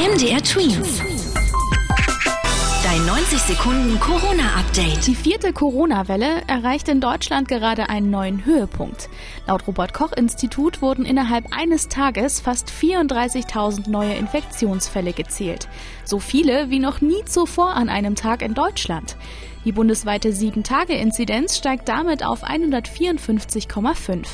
MDR Twins. Dein 90 Sekunden Corona-Update. Die vierte Corona-Welle erreicht in Deutschland gerade einen neuen Höhepunkt. Laut Robert-Koch-Institut wurden innerhalb eines Tages fast 34.000 neue Infektionsfälle gezählt. So viele wie noch nie zuvor an einem Tag in Deutschland. Die bundesweite 7-Tage-Inzidenz steigt damit auf 154,5.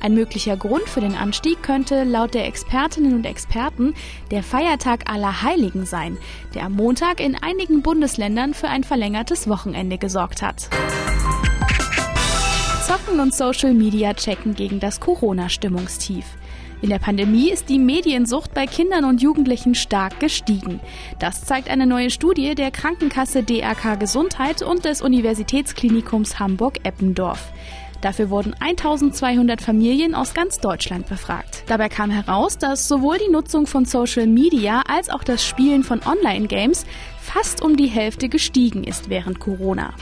Ein möglicher Grund für den Anstieg könnte laut der Expertinnen und Experten der Feiertag aller Heiligen sein, der am Montag in einigen Bundesländern für ein verlängertes Wochenende gesorgt hat. Zocken und Social Media checken gegen das Corona-Stimmungstief. In der Pandemie ist die Mediensucht bei Kindern und Jugendlichen stark gestiegen. Das zeigt eine neue Studie der Krankenkasse DRK Gesundheit und des Universitätsklinikums Hamburg-Eppendorf. Dafür wurden 1200 Familien aus ganz Deutschland befragt. Dabei kam heraus, dass sowohl die Nutzung von Social Media als auch das Spielen von Online-Games fast um die Hälfte gestiegen ist während Corona.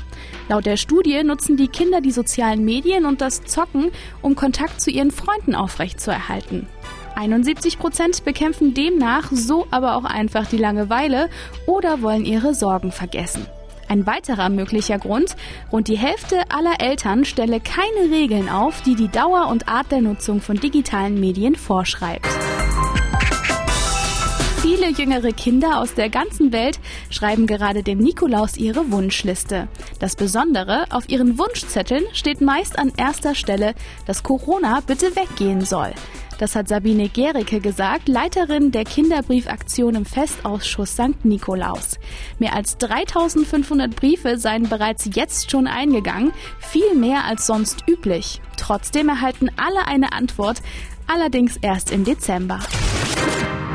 Laut der Studie nutzen die Kinder die sozialen Medien und das Zocken, um Kontakt zu ihren Freunden aufrechtzuerhalten. 71 Prozent bekämpfen demnach so aber auch einfach die Langeweile oder wollen ihre Sorgen vergessen. Ein weiterer möglicher Grund, rund die Hälfte aller Eltern stelle keine Regeln auf, die die Dauer und Art der Nutzung von digitalen Medien vorschreibt. Viele jüngere Kinder aus der ganzen Welt schreiben gerade dem Nikolaus ihre Wunschliste. Das Besondere, auf ihren Wunschzetteln steht meist an erster Stelle, dass Corona bitte weggehen soll. Das hat Sabine Gericke gesagt, Leiterin der Kinderbriefaktion im Festausschuss St. Nikolaus. Mehr als 3500 Briefe seien bereits jetzt schon eingegangen, viel mehr als sonst üblich. Trotzdem erhalten alle eine Antwort, allerdings erst im Dezember.